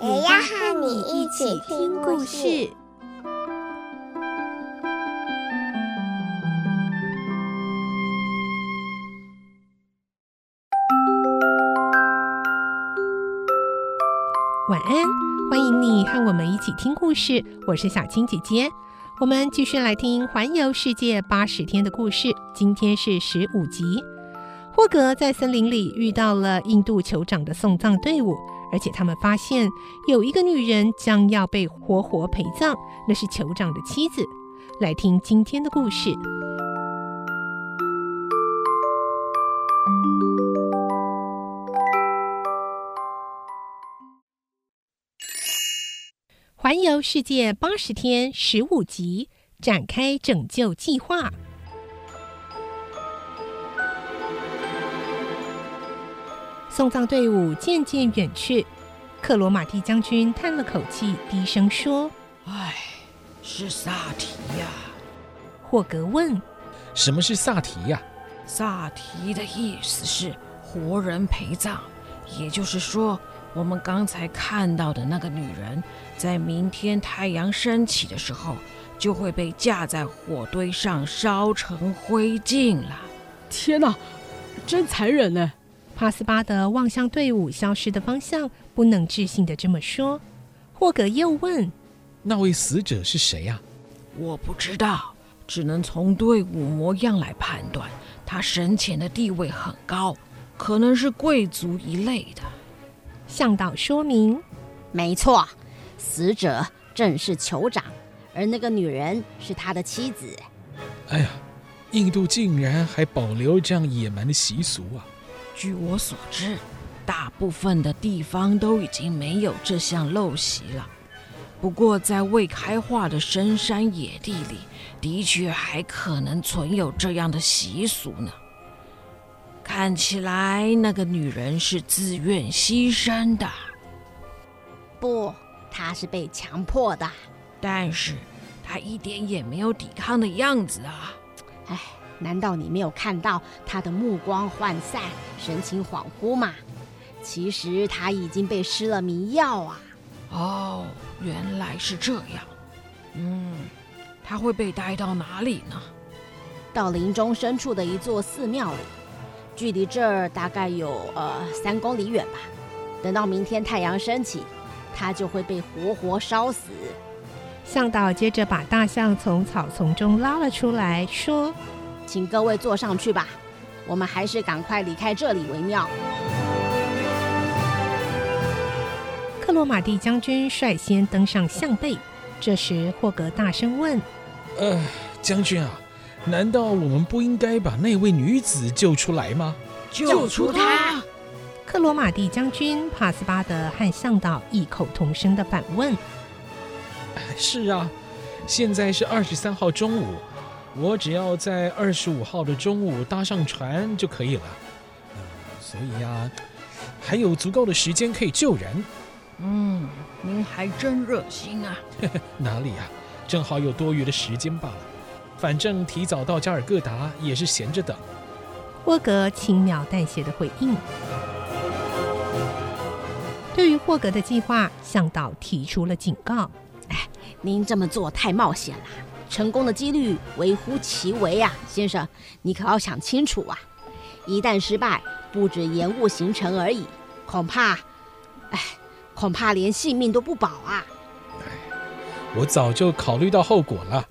也要和你一起听故事。晚安，欢迎你和我们一起听故事。我是小青姐姐，我们继续来听《环游世界八十天》的故事。今天是十五集。霍格在森林里遇到了印度酋长的送葬队伍，而且他们发现有一个女人将要被活活陪葬，那是酋长的妻子。来听今天的故事。环游世界八十天十五集，展开拯救计划。送葬队伍渐渐远去，克罗马蒂将军叹了口气，低声说：“唉，是萨提呀。”霍格问：“什么是萨提呀？”萨提的意思是活人陪葬，也就是说。我们刚才看到的那个女人，在明天太阳升起的时候，就会被架在火堆上烧成灰烬了。天哪，真残忍呢！帕斯巴德望向队伍消失的方向，不能置信的这么说。霍格又问：“那位死者是谁呀？”我不知道，只能从队伍模样来判断。他生前的地位很高，可能是贵族一类的。向导说明：“没错，死者正是酋长，而那个女人是他的妻子。”哎呀，印度竟然还保留这样野蛮的习俗啊！据我所知，大部分的地方都已经没有这项陋习了。不过，在未开化的深山野地里，的确还可能存有这样的习俗呢。看起来那个女人是自愿牺牲的。不，她是被强迫的。但是她一点也没有抵抗的样子啊！哎，难道你没有看到他的目光涣散、神情恍惚吗？其实他已经被施了迷药啊！哦，原来是这样。嗯，他会被带到哪里呢？到林中深处的一座寺庙里。距离这儿大概有呃三公里远吧。等到明天太阳升起，他就会被活活烧死。向导接着把大象从草丛中拉了出来，说：“请各位坐上去吧，我们还是赶快离开这里为妙。”克罗马蒂将军率先登上象背。这时，霍格大声问：“呃，将军啊。”难道我们不应该把那位女子救出来吗？救出她！克罗马蒂将军、帕斯巴德和向导异口同声的反问：“是啊，现在是二十三号中午，我只要在二十五号的中午搭上船就可以了。呃，所以呀，还有足够的时间可以救人。嗯，您还真热心啊！哪里呀，正好有多余的时间罢了。”反正提早到加尔各答也是闲着等。霍格轻描淡写的回应。对于霍格的计划，向导提出了警告：“哎，您这么做太冒险了，成功的几率微乎其微啊，先生，你可要想清楚啊！一旦失败，不止延误行程而已，恐怕，哎，恐怕连性命都不保啊！”哎，我早就考虑到后果了。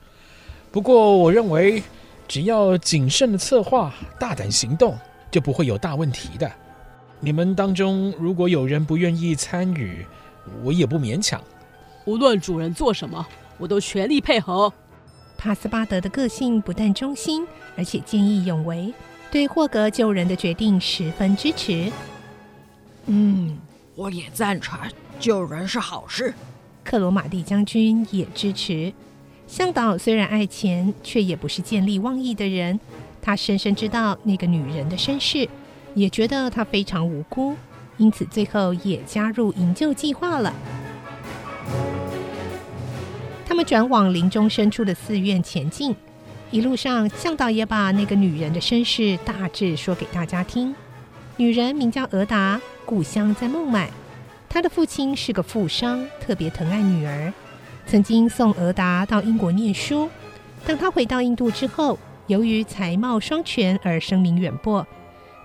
不过，我认为只要谨慎的策划、大胆行动，就不会有大问题的。你们当中如果有人不愿意参与，我也不勉强。无论主人做什么，我都全力配合。帕斯巴德的个性不但忠心，而且见义勇为，对霍格救人的决定十分支持。嗯，我也赞成。救人是好事。克罗马蒂将军也支持。向导虽然爱钱，却也不是见利忘义的人。他深深知道那个女人的身世，也觉得她非常无辜，因此最后也加入营救计划了。他们转往林中深处的寺院前进，一路上向导也把那个女人的身世大致说给大家听。女人名叫俄达，故乡在孟买。她的父亲是个富商，特别疼爱女儿，曾经送俄达到英国念书。当她回到印度之后，由于才貌双全而声名远播。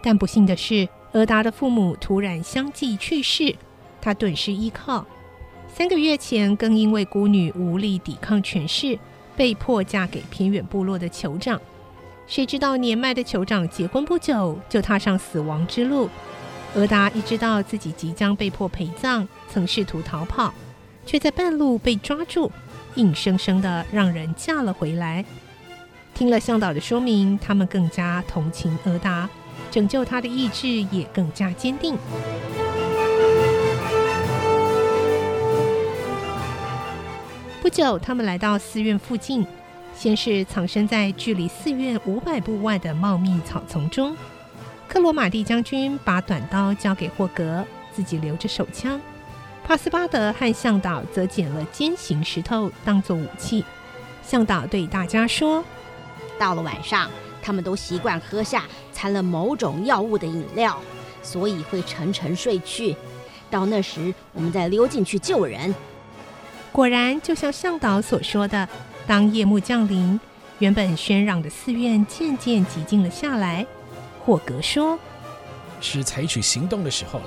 但不幸的是，俄达的父母突然相继去世，她顿失依靠。三个月前，更因为孤女无力抵抗权势，被迫嫁给偏远部落的酋长。谁知道年迈的酋长结婚不久就踏上死亡之路。俄达一知道自己即将被迫陪葬，曾试图逃跑，却在半路被抓住，硬生生的让人嫁了回来。听了向导的说明，他们更加同情俄达，拯救她的意志也更加坚定。不久，他们来到寺院附近。先是藏身在距离寺院五百步外的茂密草丛中，克罗马蒂将军把短刀交给霍格，自己留着手枪。帕斯巴德和向导则捡了尖形石头当作武器。向导对大家说：“到了晚上，他们都习惯喝下掺了某种药物的饮料，所以会沉沉睡去。到那时，我们再溜进去救人。”果然，就像向导所说的。当夜幕降临，原本喧嚷的寺院渐渐寂静了下来。霍格说：“是采取行动的时候了。”